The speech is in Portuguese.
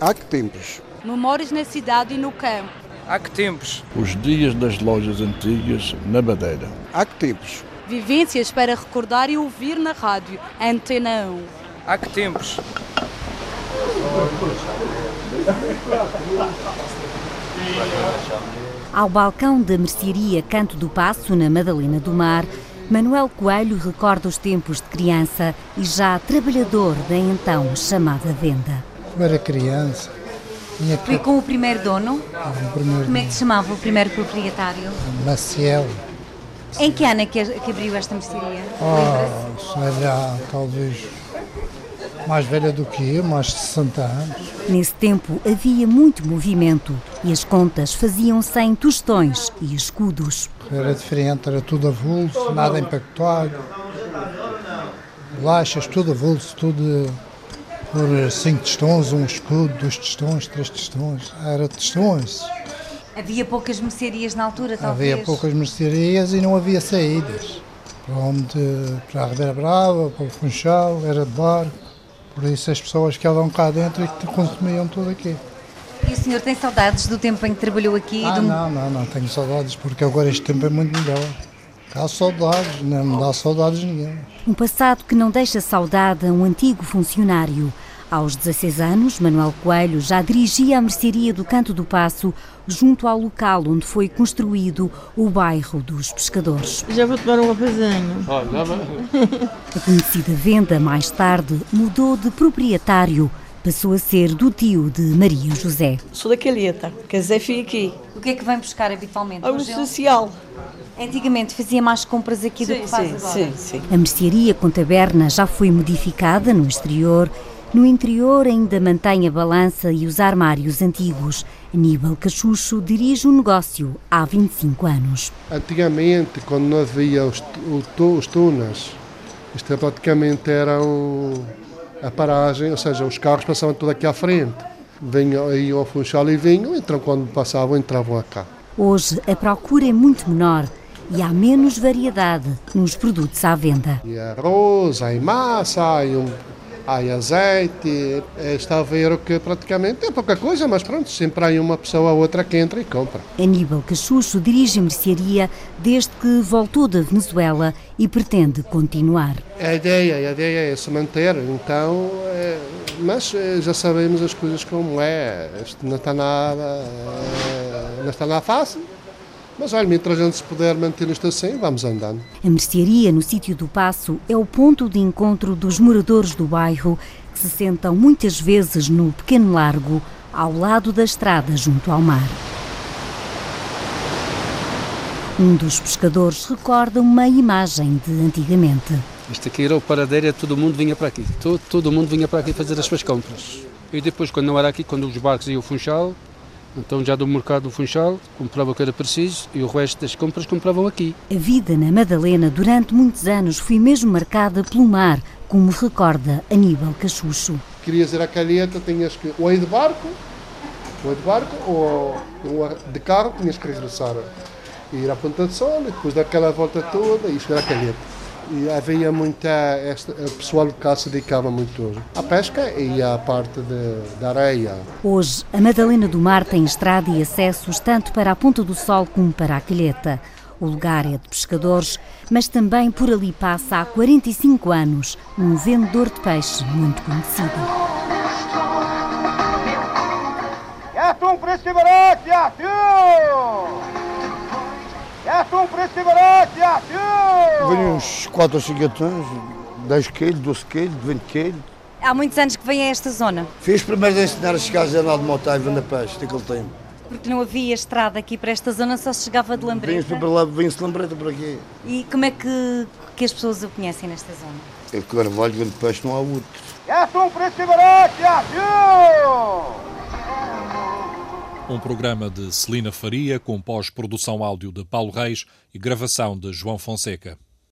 Há que tempos? Memórias na cidade e no campo. Há que tempos? Os dias das lojas antigas na Madeira. Há que tempos? Vivências para recordar e ouvir na rádio. Antena 1. Há que tempos? Ao balcão da mercearia Canto do Passo, na Madalena do Mar, Manuel Coelho recorda os tempos de criança e já trabalhador da então chamada venda. Eu era criança. Foi com o primeiro dono? o primeiro Como é que se chamava o primeiro proprietário? Maciel. Em que ano é que, que abriu esta mercearia? Oh, sei lá, talvez mais velha do que eu, mais de 60 anos. Nesse tempo havia muito movimento e as contas faziam-se em tostões e escudos. Era diferente, era tudo avulso, nada empacotado. Bolachas, tudo avulso, tudo por 5 tostões, um escudo, dois tostões, três tostões. Era tostões. Havia poucas mercearias na altura, talvez? Havia poucas mercearias e não havia saídas. Para onde, para a Ribeira Brava, para o Funchal, era de barco. Por isso as pessoas que andam cá dentro e que consumiam tudo aqui. E o senhor tem saudades do tempo em que trabalhou aqui? Ah, do- não, não, não tenho saudades, porque agora este tempo é muito melhor. Há saudades, não me dá saudades nenhuma. Um passado que não deixa saudade a um antigo funcionário. Aos 16 anos, Manuel Coelho já dirigia a mercearia do Canto do Passo, junto ao local onde foi construído o bairro dos pescadores. Já vou tomar um cafezinho. A conhecida venda, mais tarde, mudou de proprietário, passou a ser do tio de Maria José. Sou da Calheta, casei fui aqui. O que é que vem buscar habitualmente? Algo social. Antigamente fazia mais compras aqui do Sim, que faz sim, agora. sim, sim. A mercearia com taberna já foi modificada no exterior. No interior ainda mantém a balança e os armários antigos. Aníbal Cachucho dirige o negócio há 25 anos. Antigamente, quando não havia os, o os túneis, isto é praticamente era um- a paragem, ou seja, os carros passavam tudo aqui à frente. Vinham aí ao Funchal e vinham, então quando passavam, entravam cá. Hoje a procura é muito menor e há menos variedade nos produtos à venda. E arroz, aí massa, aí, um, aí azeite. É, Está a ver o que praticamente é pouca coisa, mas pronto, sempre há uma pessoa ou outra que entra e compra. Aníbal Cachucho dirige a mercearia desde que voltou da Venezuela e pretende continuar. A ideia, a ideia é se manter, então, é, mas é, já sabemos as coisas como é, isto não está nada, é, não está nada fácil, mas olha, mientras a gente se puder manter isto assim, vamos andando. A mercearia no sítio do Passo é o ponto de encontro dos moradores do bairro que se sentam muitas vezes no pequeno largo ao lado da estrada junto ao mar. Um dos pescadores recorda uma imagem de antigamente. Isto aqui era o paradeiro e todo mundo vinha para aqui. Todo, todo mundo vinha para aqui fazer as suas compras. E depois, quando não era aqui, quando os barcos iam ao Funchal, então já do mercado do Funchal, comprava o que era preciso e o resto das compras compravam aqui. A vida na Madalena durante muitos anos foi mesmo marcada pelo mar, como recorda Aníbal Cachucho. Querias ir à calheta, tinhas que ou ir de barco, ou ir de barco, ou, ou de carro, tinhas que regressar. Ir à Ponta de Sol, e depois daquela volta toda, e chegar à calheta. E havia muita, esta, o pessoal cá se dedicava muito à pesca e à parte de, da areia. Hoje, a Madalena do Mar tem estrada e acessos tanto para a Ponta do Sol como para a Calheta. O lugar é de pescadores, mas também por ali passa há 45 anos um vendedor de peixe muito conhecido. Yardım presi bırak yardım! Yardım presi bırak yardım! Venho uns 4 ou 5 tons, 10 quilos, 12 quilos, 20 quilos. Há muitos anos que vem a esta zona, Fiz primeiro a ensinar a chegar a andar de moto e vender peixe naquele tempo. porque não havia estrada aqui para esta zona, só se chegava de Lambreta. para lá, vinha-se lambreta por aqui. E como é que, que as pessoas o conhecem nesta zona? É que Carvalho vende peixe, não há outro. Yardım presi bırak yardım! Um programa de Celina Faria com pós-produção áudio de Paulo Reis e gravação de João Fonseca.